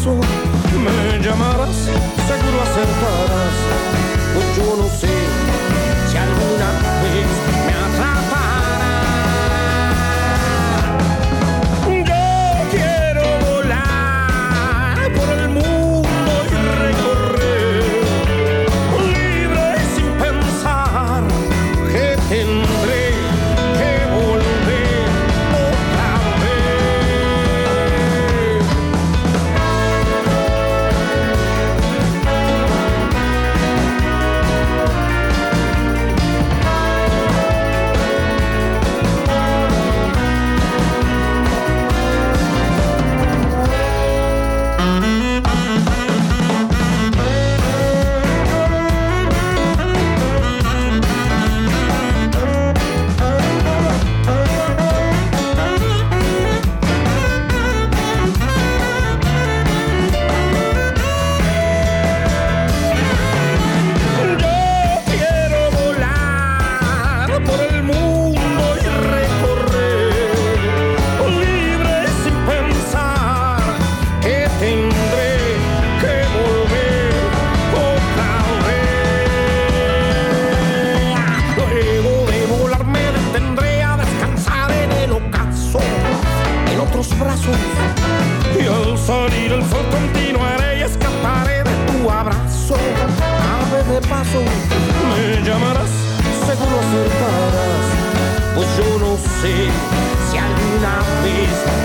paso me llamarás, seguro otros brazos y al salir el sol continuaré y escaparé de tu abrazo. Ave de paso, me llamarás, seguro acertarás. Pues yo no sé si alguna vez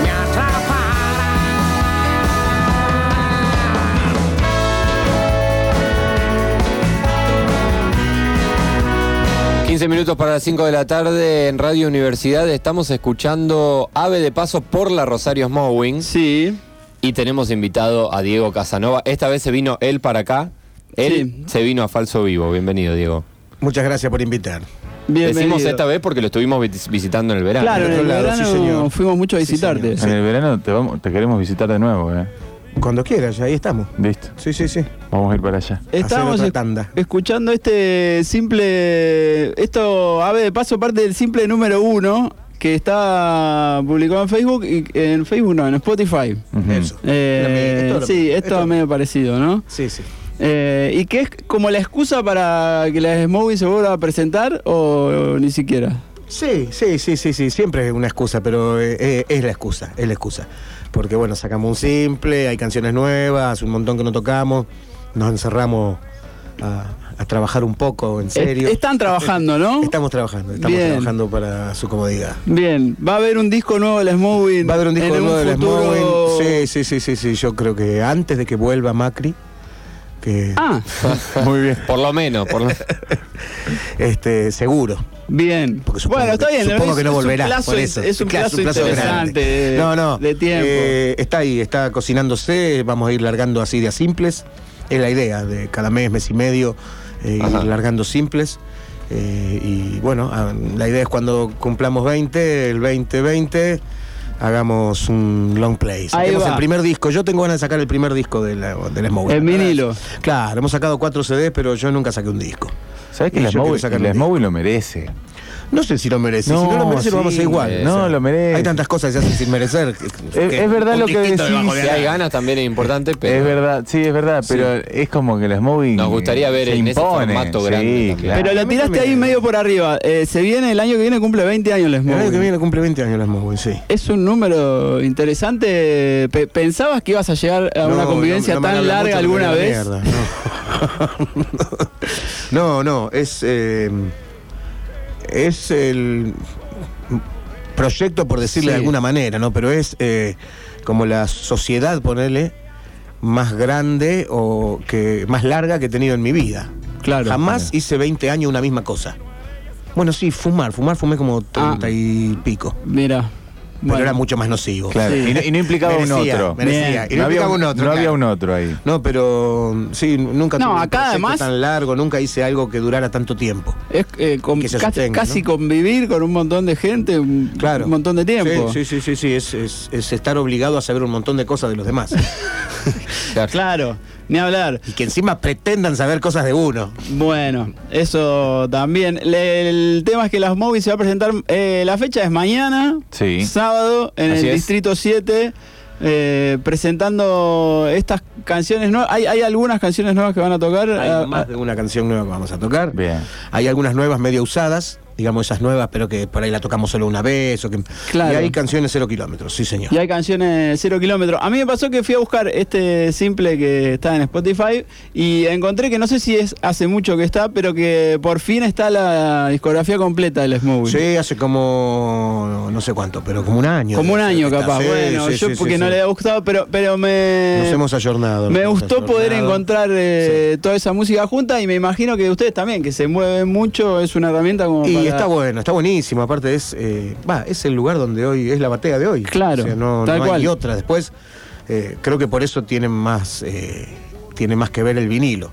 15 minutos para las 5 de la tarde en Radio Universidad. Estamos escuchando Ave de Paso por la Rosario Smowing. Sí. Y tenemos invitado a Diego Casanova. Esta vez se vino él para acá. Él Sí. se vino a Falso Vivo. Bienvenido, Diego. Muchas gracias por invitar. Bienvenido. Decimos esta vez porque lo estuvimos vis- visitando en el verano. Claro, en el lado, verano sí, señor. fuimos mucho a Sí, visitarte. En el verano te, vamos, te queremos visitar de nuevo, ¿eh? Cuando quieras, ahí estamos. Listo. Sí, sí, sí. Vamos a ir para allá. Tanda. escuchando este simple. Esto, ave de paso, parte del simple número uno que está publicado en Facebook. Y, en Facebook no, en Spotify. Ujú. Eso. Eh, Esto sí, esto, esto- medio parecido, ¿no? Sí, sí. Eh, ¿Y qué es como la excusa para que la Smowey se vuelva a presentar o, ni siquiera? Sí, sí, sí, sí, sí. Siempre es una excusa, pero eh, eh, es la excusa, es la excusa. Porque bueno, sacamos un simple, hay canciones nuevas, un montón que no tocamos, nos encerramos a, a trabajar un poco, en serio. Est- Están trabajando, ¿no? Estamos trabajando, estamos Bien. trabajando para su comodidad. Bien, va a haber un disco nuevo de la. Va a haber un disco nuevo de la futuro-. Sí, sí, sí, sí, sí. Yo creo que antes de que vuelva Macri, que Ah, Muy bien. Por lo menos. Por lo- este, seguro. Bien. Porque supongo bueno, está que- bien. Supongo es- que no es un volverá. plazo- por eso. Es un plazo, grande. interesante de, No, no. de tiempo. eh, está ahí, está cocinándose. Vamos a ir largando así de a simples. Es la idea de cada mes, mes y medio, eh, ir largando simples. Eh, y bueno, ah, la idea es cuando cumplamos 20, el 2020, hagamos un long play. Saquemos el primer disco. Yo tengo ganas de sacar el primer disco de la, de Smoke. En vinilo. Claro, hemos sacado cuatro CDs, pero yo nunca saqué un disco. ¿Sabes que Y la yo quiero Smowey, sacar la un Smowey lo merece? No sé si lo merece. si no lo merece, lo vamos a hacer igual. merece. No, lo merece. Hay tantas cosas que se hacen sin merecer. Es, es verdad lo que decís. Si hay ganas también es importante, pero. Es verdad, sí, es verdad, pero es como que la Smowey Nos gustaría ver se en ese impone. formato sí, grande claro. Pero lo tiraste ahí medio por arriba. Eh, se viene el año que viene, cumple 20 años la El Smowey. año que viene cumple 20 años la Smoke, sí. Es un número interesante. Pe- ¿Pensabas que ibas a llegar a una convivencia no- no me tan larga alguna vez? mierda, No, no, es. eh, es el proyecto, por decirle de alguna manera, ¿no? Pero es eh, como la sociedad, ponerle, más grande o que más larga que he tenido en mi vida. Claro. Jamás hice 20 años una misma cosa. Bueno, sí, fumar. Fumar fumé como 30 y pico. Mira. Pero bueno. era mucho más nocivo. Claro, Sí. y, no, y no implicaba Merecía, un otro. merecía. Y no, había implicaba un otro. no había un otro ahí. No, pero sí, nunca No, tuve un acá proyecto además- tan largo, nunca hice algo que durara tanto tiempo. Es eh, con- que se casi, sostenga, casi ¿no? convivir con un montón de gente un, Claro. un montón de tiempo. Sí, sí, sí, sí, sí, es, es- es estar obligado a saber un montón de cosas de los demás. Claro. Claro, ni hablar. y que encima pretendan saber cosas de uno. Bueno, eso también. Le- el tema es que las movies se va a presentar. eh, la fecha es mañana, Sí. sábado, en Así el es. Distrito 7. eh, presentando estas canciones nuevas. ¿Hay, hay algunas canciones nuevas que van a tocar? Hay Ah, más ah, de una canción nueva que vamos a tocar. Bien. Hay algunas nuevas medio usadas, digamos esas nuevas, pero que por ahí la tocamos solo una vez. O que... Claro. Y hay canciones cero kilómetros, sí señor. Y hay canciones cero kilómetros. A mí me pasó que fui a buscar este simple que está en Spotify y encontré que no sé si es hace mucho que está, pero que por fin está la discografía completa del Smooth. Sí, hace como no sé cuánto, pero como un año. Como un año capaz. Sí, bueno, sí, yo sí, porque no le había gustado, pero, pero me. Nos hemos ayornado. Me gustó poder encontrar eh, toda esa música junta y me imagino que ustedes también, que se mueven mucho, es una herramienta como Y para... está bueno, está buenísimo. Aparte es, eh, es el lugar donde hoy es la batea de hoy. Claro, O sea, no, tal no hay cual. otra. Después, eh, creo que por eso tiene más, eh, tiene más que ver el vinilo.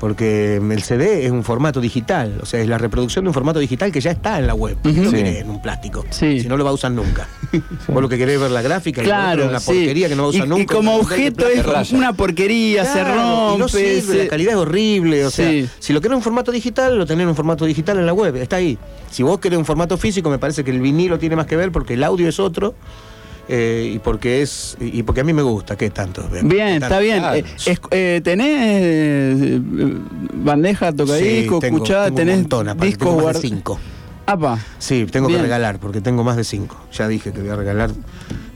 Porque el CD es un formato digital, o sea, es la reproducción de un formato digital que ya está en la web. Ujú. No Sí. viene en un plástico. Sí. Si no lo va a usar nunca. Vos lo que querés ver la gráfica Claro, es una sí. porquería que no va a usar y, nunca. y como objeto es una porquería, se Claro, rompe. y no sirve, se- la calidad es horrible. O Sí. sea, si lo querés en formato digital, lo tenés en un formato digital en la web, está ahí. Si vos querés un formato físico, me parece que el vinilo tiene más que ver porque el audio es otro. Eh, y porque es y porque a mí me gusta, ¿qué tanto? Bien, ¿Qué está bien. Eh, es- eh, ¿Tenés eh, bandeja, tocadiscos, Sí, tengo- tengo ¿Tenés discos tengo guardados? cinco. Apa, Sí, tengo Bien. que regalar porque tengo más de cinco. Ya dije que voy a regalar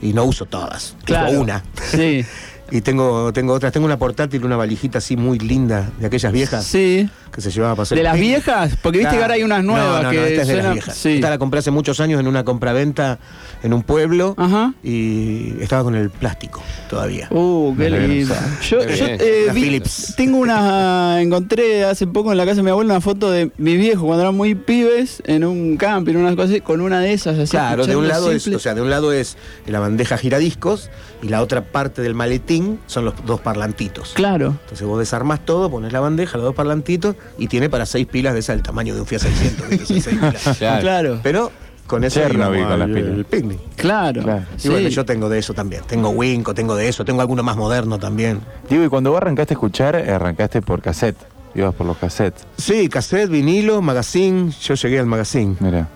y no uso todas. claro. Uso una. Sí, Y tengo, tengo otras. Tengo una portátil, una valijita así muy linda de aquellas viejas sí. Que se llevaba para hacer ¿De las viejas? Porque viste que ahora hay unas No, nuevas no, no, que esta es de las viejas. sí. Esta la compré hace muchos años en una compraventa en un pueblo Ajá. y estaba con el plástico todavía. Uh, qué lindo. Yo, yo, eh, vi- Philips. tengo una. Encontré hace poco en la casa de mi abuelo una foto de mis viejos cuando eran muy pibes en un camping, unas cosas así, con una de esas. Así, Claro, de un lado es, simple. o sea, de un lado es la bandeja giradiscos y la otra parte del maletín son los dos parlantitos. Claro. Entonces vos desarmás todo, pones la bandeja, los dos parlantitos y tiene para seis pilas de esa del tamaño de un Fiat 600. ¿viste? Son seis pilas. Claro. Claro. Pero con Chernobyl íbamos con las pilas. al picnic. Claro. Claro. Y Sí. bueno, yo tengo de eso también. Tengo Winco, tengo de eso, tengo alguno más moderno también. Digo, y cuando vos arrancaste a escuchar, arrancaste por cassette. Ibas por los cassettes. Sí, cassette, vinilo, magazine. Yo llegué al magazine. Mira.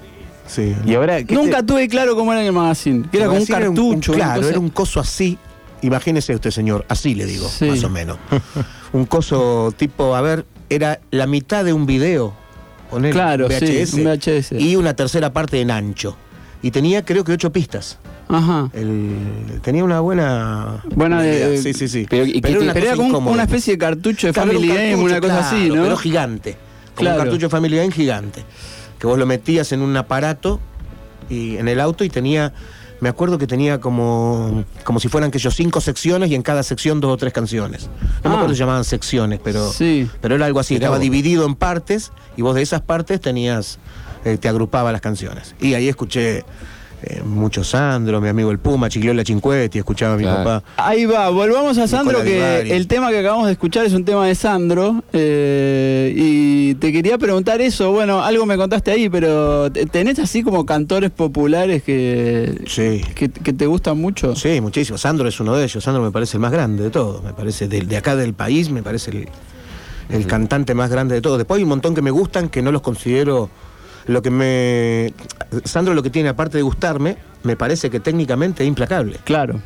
Sí. Y ahora. ¿qué Nunca te- tuve claro cómo era en el magazine. Que era El como un era cartucho. una claro, cosa- era un coso así. Imagínese usted, señor, así le digo, Sí. más o menos. un coso tipo, a ver, era la mitad de un video. Ponele, Claro, un sí, un VHS. Y una tercera parte en ancho. Y tenía, creo que, ocho pistas. Ajá. El- tenía una buena. Buena de- idea. Sí, sí, sí. Pero, ¿y qué era te- una Pero era como un- incómoda. una especie de cartucho de Claro, un Family Game, una cosa así, ¿no? Pero gigante. Como Claro. un cartucho de Family Game gigante. Que vos lo metías en un aparato y en el auto y tenía. Me acuerdo que tenía como, como si fueran aquellos cinco secciones y en cada sección dos o tres canciones. No Ah. me acuerdo si llamaban secciones, pero, Sí. pero era algo así. Mirá Estaba vos. dividido en partes y vos de esas partes tenías, eh, te agrupaba las canciones. Y ahí escuché eh, mucho Sandro, mi amigo el Puma, Chigliola Cinquetti, escuchaba a mi Claro. papá. Ahí va, volvamos a Sandro, Nicola que el tema que acabamos de escuchar es un tema de Sandro. eh, y te quería preguntar eso, bueno, algo me contaste ahí, pero ¿te- ¿tenés así como cantores populares que, Sí. que, que te gustan mucho? Sí, muchísimo. Sandro es uno de ellos. Sandro me parece el más grande de todo. Me parece de, acá del país, me parece el, el cantante más grande de todo. Después hay un montón que me gustan que no los considero. Lo que me. Sandro lo que tiene, aparte de gustarme, me parece que técnicamente es implacable. Claro.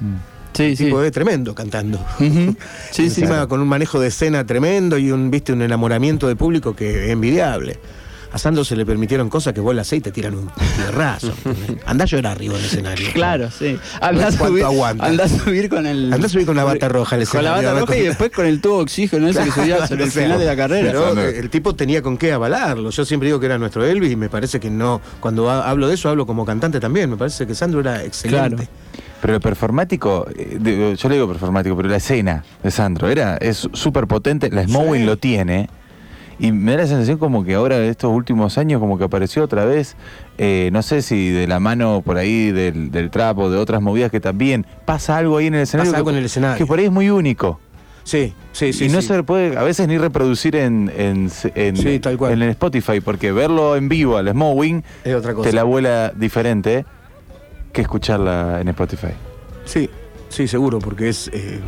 Sí, sí. Tipo es tremendo cantando. Sí. Encima con un manejo de escena tremendo y un, viste, un enamoramiento de público que es envidiable. A Sandro se le permitieron cosas que vos la aceite tiran un tierrazo. Andá a llorar arriba del escenario. Claro, sí. Andá a ¿Cuánto subir, andá a subir con el. Andá a subir con la bata roja al Con la escenario, bata roja y después con el tubo de oxígeno ese que subía sobre el final de la carrera. Pero eh, el tipo tenía con qué avalarlo. Yo siempre digo que era nuestro Elvis y me parece que no. Cuando ha- hablo de eso, hablo como cantante también. Me parece que Sandro era excelente. Claro. Pero el performático, eh, yo le digo performático, pero la escena de Sandro era, es súper potente, la Smowing Sí. lo tiene. Y me da la sensación como que ahora, estos últimos años, como que apareció otra vez, eh, no sé si de la mano por ahí del, del trapo, de otras movidas que también pasa algo ahí en el escenario. Pasa algo que, en el escenario. Que por ahí es muy único. Sí, sí, sí. y no sí. se puede a veces ni reproducir en, en, en- Sí, tal cual. en el Spotify, porque verlo en vivo al Smowing Es otra cosa. te la vuela diferente que escucharla en Spotify. Sí, sí, seguro, porque es. Eh,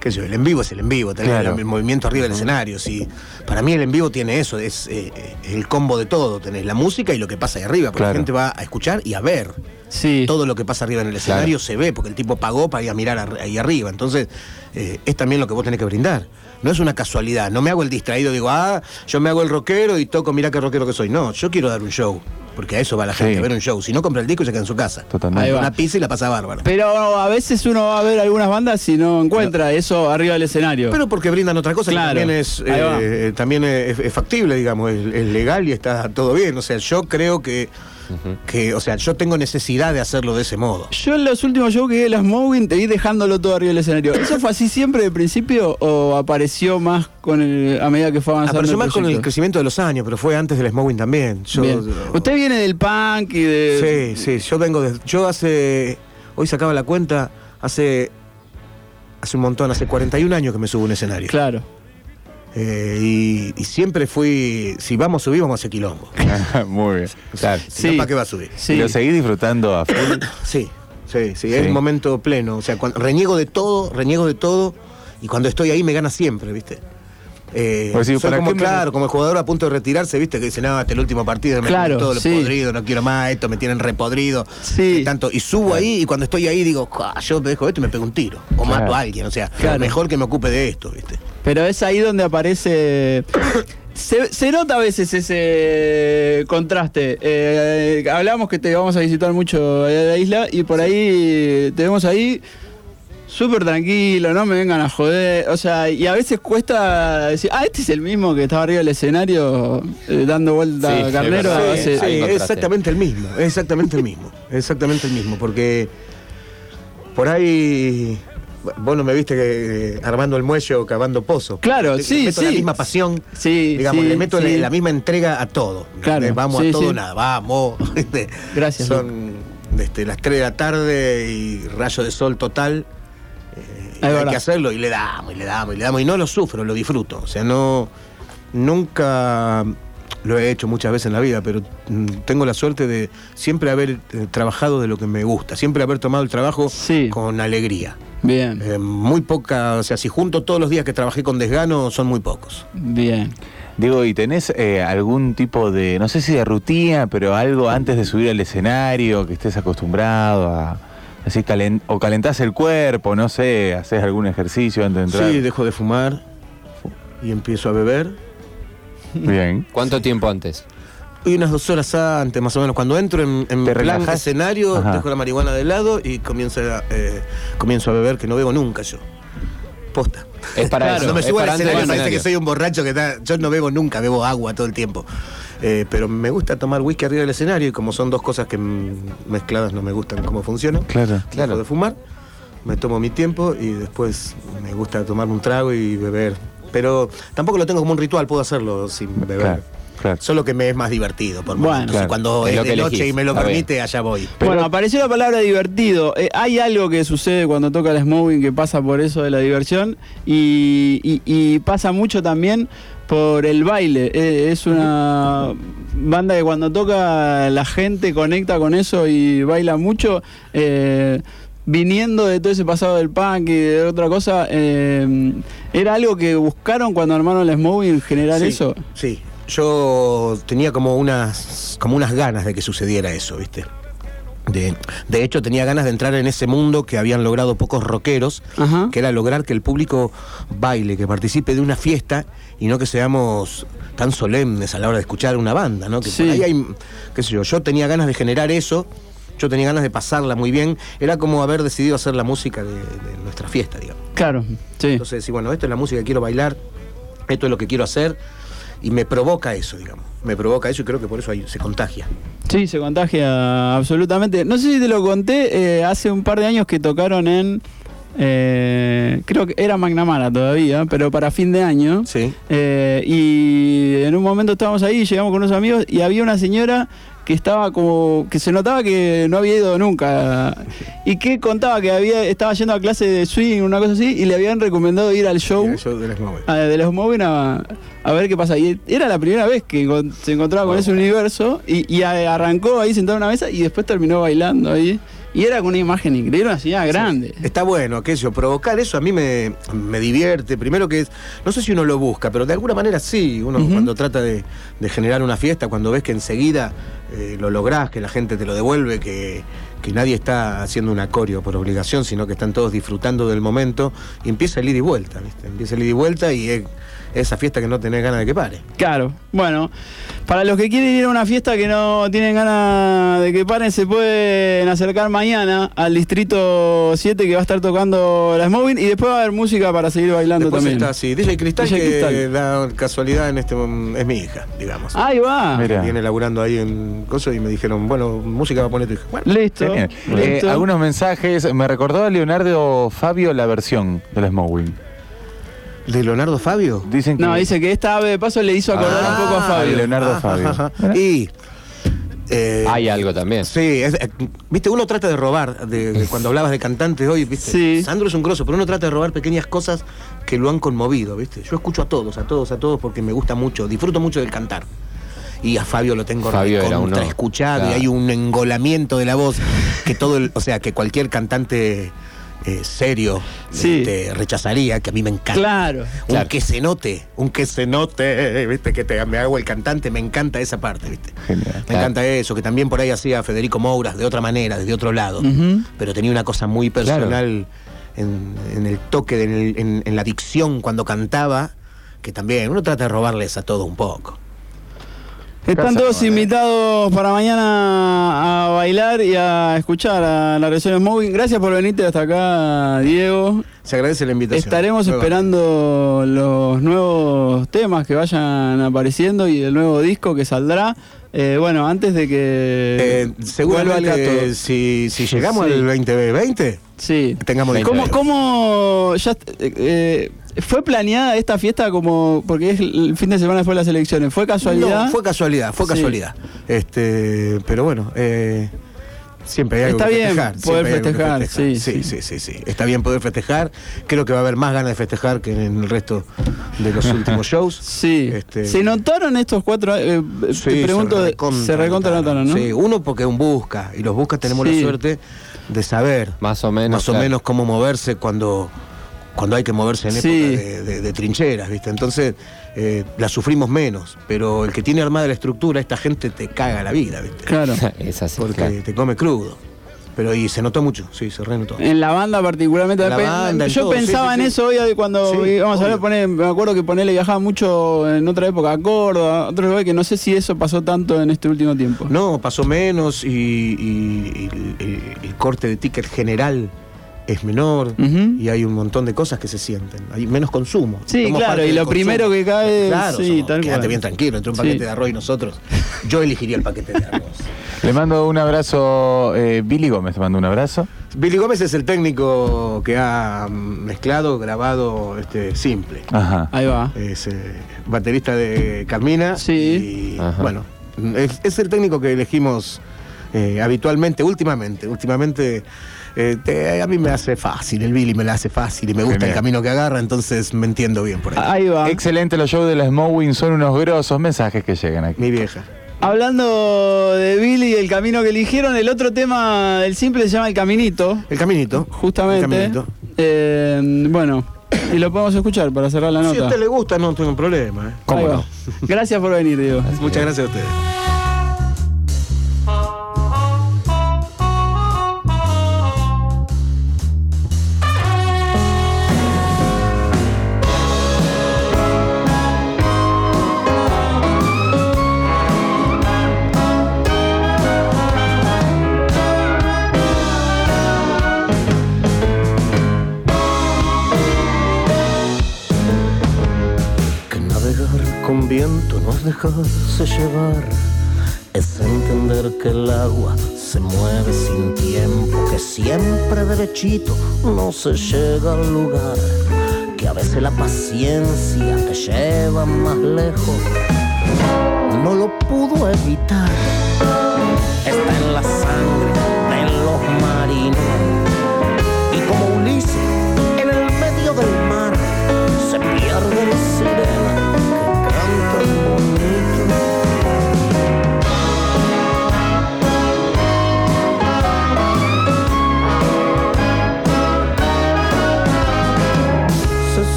qué sé yo, el en vivo es el en vivo, tener Claro. el movimiento arriba del escenario. Sí. Para mí el en vivo tiene eso, es eh, eh, el combo de todo. Tenés la música y lo que pasa ahí arriba, porque Claro. la gente va a escuchar y a ver. Sí. Todo lo que pasa arriba en el escenario se ve, porque el tipo pagó para ir a mirar ar- ahí arriba. Entonces, eh, es también lo que vos tenés que brindar. No es una casualidad. No me hago el distraído, digo, ah, yo me hago el rockero y toco, mira qué rockero que soy. No, yo quiero dar un show. Porque a eso va la gente, Sí. a ver un show. Si no compra el disco, se queda en su casa. Totalmente. Ahí va. Una pizza y la pasa bárbaro. Pero a veces uno va a ver algunas bandas y no encuentra eso arriba del escenario. Pero porque brindan otra cosa Claro. que también es eh, también es, es factible, digamos, es, es legal y está todo bien. O sea, yo creo que, que, o sea, yo tengo necesidad de hacerlo de ese modo. Yo en los últimos shows que vi de las Mowing te vi dejándolo todo arriba del escenario. ¿Eso fue así siempre de principio o apareció más con el, a medida que fue avanzando? Apareció el más con el crecimiento de los años, pero fue antes del Smowing también. Yo, Bien. Usted viene del punk y de. Sí, sí, yo vengo de. Yo hace. Hoy sacaba la cuenta, hace. Hace un montón, hace 41 años que me subo a un escenario. Claro. Eh, y, y siempre fui. Si vamos a subir, vamos a hacer quilombo. Muy bien. Claro. Si Sí. ¿para qué va a subir? Sí. ¿Y lo seguís disfrutando a full? Sí, sí, sí, Sí. es un momento pleno. O sea, cuando, reniego de todo, reniego de todo, y cuando estoy ahí me gana siempre, ¿viste? Eh, Pues sí, soy ¿para como, me- claro, como el jugador a punto de retirarse, ¿viste? Que dice, no, hasta el último partido me Claro, todo lo sí. podrido, no quiero más, esto me tienen repodrido. Sí. Y tanto, y subo ahí, y cuando estoy ahí digo, "Cuá, yo me dejo esto y me pego un tiro. O Claro. mato a alguien, o sea, Claro. mejor que me ocupe de esto, ¿viste? Pero es ahí donde aparece. Se, se nota a veces ese contraste. Eh, hablamos que te vamos a visitar mucho allá de la isla y por ahí te vemos ahí súper tranquilo, no me vengan a joder. O sea, y a veces cuesta decir, ah, este es el mismo que estaba arriba del escenario eh, dando vuelta Sí, a carnero. Sí, exactamente el mismo, es exactamente el mismo, exactamente el mismo, porque por ahí vos no me viste que eh, armando el muelle o cavando pozo. Claro, Le- sí, le meto sí. la misma pasión, Sí, digamos, sí, le meto sí. la, misma entrega a todo. Claro, Eh, Vamos a todo nada, vamos. ¿viste? Gracias, Son este, las 3 de la tarde y rayo de sol total. eh, hay que hacerlo y le damos, y le damos, y le damos. Y no lo sufro, lo disfruto. O sea, no. Nunca lo he hecho muchas veces en la vida, pero mm, tengo la suerte de siempre haber eh, trabajado de lo que me gusta, siempre haber tomado el trabajo Sí. con alegría. Bien, Eh, muy poca, o sea, si junto todos los días que trabajé con desgano, son muy pocos. bien. Digo, ¿y tenés eh, algún tipo de, no sé si de rutina, pero algo antes de subir al escenario que estés acostumbrado a... Así calen- o calentás el cuerpo, no sé, haces algún ejercicio antes de entrar. Sí, dejo de fumar y empiezo a beber. Bien. ¿Cuánto tiempo antes? Y unas dos horas antes, más o menos. Cuando entro en, en ¿Te plan escenario, Ajá. dejo la marihuana de lado y comienzo a, eh, comienzo a beber, que no bebo nunca yo. Posta. Es para Claro, eso. no me subo al escenario, parece que soy un borracho que está. Yo no bebo nunca, bebo agua todo el tiempo. Eh, pero me gusta tomar whisky arriba del escenario y como son dos cosas que mm, mezcladas no me gustan cómo funcionan. Claro. Dejo de fumar, me tomo mi tiempo y después me gusta tomar un trago y beber. Pero tampoco lo tengo como un ritual, puedo hacerlo sin beber. Claro, claro. Solo que me es más divertido por Bueno. Y cuando Es es, lo de noche elegís, y me lo bien. permite, allá voy. bueno, apareció la palabra divertido. Eh, hay algo que sucede cuando toca el smoking que pasa por eso de la diversión y, y- y pasa mucho también por el baile. Eh, es una banda que cuando toca la gente conecta con eso y baila mucho. Eh, viniendo de todo ese pasado del punk y de otra cosa, eh, ¿era algo que buscaron cuando armaron el smoking generar sí, eso? Sí. Yo tenía como unas, como unas ganas de que sucediera eso, ¿viste? De, de hecho, tenía ganas de entrar en ese mundo que habían logrado pocos rockeros, Ajá. que era lograr que el público baile, que participe de una fiesta y no que seamos tan solemnes a la hora de escuchar una banda, ¿no? Que Sí. por ahí hay, qué sé yo, yo tenía ganas de generar eso, yo tenía ganas de pasarla muy bien, era como haber decidido hacer la música de, de nuestra fiesta, digamos. Claro, sí. Entonces, sí, bueno, esto es la música que quiero bailar, esto es lo que quiero hacer, y me provoca eso, digamos. Me provoca eso y creo que por eso ahí se contagia. Sí, se contagia absolutamente. No sé si te lo conté, eh, hace un par de años que tocaron en. eh, creo que era Magnamara todavía, pero para fin de año. Sí. Eh, y en un momento estábamos ahí, llegamos con unos amigos y había una señora que estaba como que se notaba que no había ido nunca y que contaba que había estaba yendo a clase de swing una cosa así y le habían recomendado ir al show de a- los Moving a, a ver qué pasa. Y era la primera vez que se encontraba con ese universo y, y a- arrancó ahí sentado en una mesa y después terminó bailando ahí. Y era con una imagen increíble, una señora grande. Está bueno, yo, provocar eso a mí me, me divierte. Primero que es, no sé si uno lo busca, pero de alguna manera sí. Uno cuando trata de, de generar una fiesta, cuando ves que enseguida eh, lo lográs, que la gente te lo devuelve, que, que nadie está haciendo un acorio por obligación, sino que están todos disfrutando del momento y empieza el ida y vuelta, ¿viste? Empieza el ida y vuelta y es esa fiesta que no tenés ganas de que pare. Claro, bueno, para los que quieren ir a una fiesta que no tienen ganas de que paren, se pueden acercar mañana al Distrito 7 que va a estar tocando la Smoving y después va a haber música para seguir bailando Después también. está así, DJ Cristal, DJ que Cristal. da casualidad en este es mi hija, digamos. Ahí va. Mira. Viene laburando ahí en Coso y me dijeron, bueno, música va a poner tu hija. Bueno, Listo. Eh, listo. algunos mensajes. Me recordó a Leonardo Fabio la versión del Smowing. ¿De Leonardo Fabio? Dicen que. No, dice que esta ave de paso le hizo acordar Ah, un poco a Fabio. Leonardo Fabio. ajá. Y. eh, Hay algo también. Sí, es- eh, viste, uno trata de robar, de, de cuando hablabas de cantantes hoy, viste. Sí. Sandro es un grosso, pero uno trata de robar pequeñas cosas que lo han conmovido, viste. Yo escucho a todos, a todos, a todos, porque me gusta mucho, disfruto mucho del cantar. Y a Fabio lo tengo Fabio uno, escuchado claro. y hay un engolamiento de la voz que todo el, o sea, que cualquier cantante eh, serio Sí. este, rechazaría, que a mí me encanta. Claro. Un Claro. que se note, un que se note, viste, que te, me hago el cantante, me encanta esa parte, viste. Genial. Me Claro. encanta eso, que también por ahí hacía Federico Mouras de otra manera, desde otro lado. Pero tenía una cosa muy personal en, en el toque, en, en- en la dicción cuando cantaba, que también uno trata de robarles a todos un poco. Están Casa todos invitados para mañana a bailar y a escuchar a la región Smoving. Gracias por venirte hasta acá, Diego. Se agradece la invitación. Estaremos esperando los nuevos temas que vayan apareciendo y el nuevo disco que saldrá. Eh, bueno, antes de que Eh, vuelva el seguramente si, si llegamos Sí. al 2020, Sí. tengamos Veinte. ¿Cómo, disco. cómo ya eh, eh, fue planeada esta fiesta como porque es el fin de semana después de las elecciones? ¿Fue casualidad? No, fue casualidad, fue Sí. casualidad. Este, pero bueno, eh, siempre hay algo Está que bien festejar. poder festejar, sí, sí, sí. sí, sí. Está bien poder festejar. Creo que va a haber más ganas de festejar que en el resto de los últimos shows. Sí. Este- ¿Se notaron estos cuatro? eh, Sí, te pregunto, se recontra se recontra notaron, ¿no? Sí, uno porque es un busca, y los buscas tenemos Sí. la suerte de saber Más o menos. más o claro. menos cómo moverse cuando, cuando hay que moverse en época Sí. de, de- de trincheras, ¿viste? Entonces eh, la sufrimos menos, pero el que tiene armada la estructura, esta gente te caga la vida, ¿viste? Claro. es así. Porque claro. te come crudo. Pero y se notó mucho, sí, se renotó. En la banda particularmente. En la banda, yo todo, pensaba sí, en sí. eso hoy cuando Sí, íbamos a ver, poner, me acuerdo que Ponele viajaba mucho en otra época a Córdoba, a otros lugares que no sé si eso pasó tanto en este último tiempo. No, pasó menos y, y- y el corte de ticket general es menor y hay un montón de cosas que se sienten. Hay menos consumo. Sí, Somos claro, y lo consumo. primero que cae, Claro, sí, somos- tal quédate cual. bien tranquilo, entre un Sí. paquete de arroz y nosotros. Yo elegiría el paquete de arroz. Le mando un abrazo. eh, Billy Gómez te mando un abrazo. Billy Gómez es el técnico que ha mezclado, grabado este, simple. Ajá. Ahí va. Es eh, baterista de Carmina. Sí. Y Ajá. bueno, es, es el técnico que elegimos eh, habitualmente, últimamente. Últimamente eh, te- a mí me hace fácil, el Billy me la hace fácil y me gusta Genial. el camino que agarra, entonces me entiendo bien por ahí. Ahí va. Excelente los shows de la Smowing, son unos grosos mensajes que llegan aquí. Mi vieja. Hablando de Billy y el camino que eligieron, el otro tema del simple se llama El Caminito, El caminito. justamente. El caminito. Eh, bueno, y lo podemos escuchar para cerrar la Si a nota. usted le gusta, no tengo problema. ¿eh? Ahí va. Gracias por venir, Diego. Muchas gracias a ustedes. Con viento no es dejarse llevar, es entender que el agua se mueve sin tiempo, que siempre derechito no se llega al lugar, que a veces la paciencia te lleva más lejos, no lo pudo evitar, está en la sangre de los marinos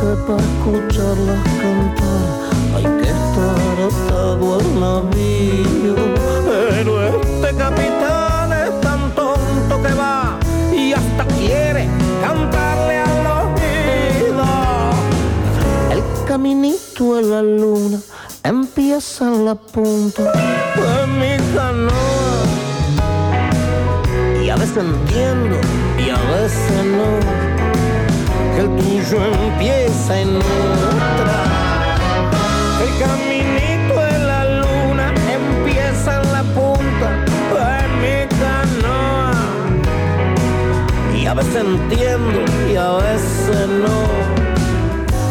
que para escucharlas cantar hay que estar atado al navío. Pero este capitán es tan tonto que va y hasta quiere cantarle a la vida. El caminito a la luna empieza en la punta de mi canoa. Y a veces entiendo y a veces no que el tuyo empieza en otra. El caminito en la luna empieza en la punta de mi canoa. Y a veces entiendo y a veces no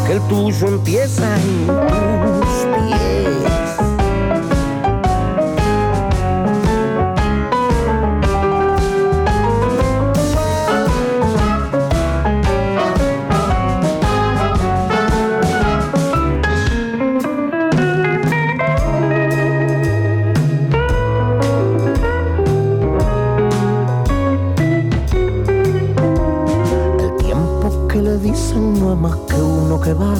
que el tuyo empieza en tus pies. Más que uno que va,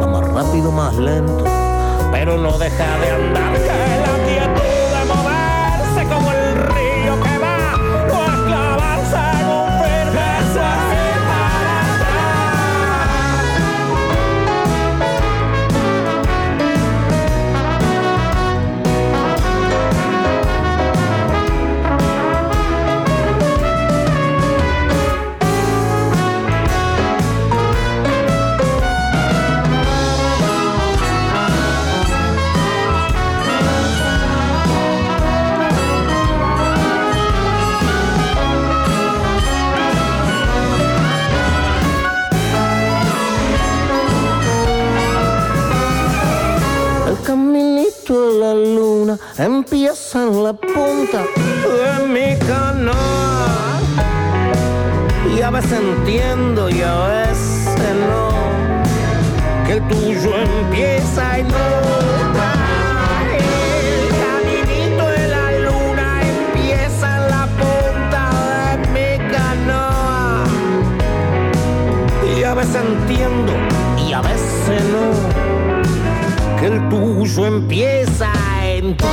va más rápido, más lento, pero no deja de andar. Entiendo y a veces no, que el tuyo empieza en otra. El caminito de la luna empieza en la punta de mi canoa. Y a veces entiendo y a veces no que el tuyo empieza en tus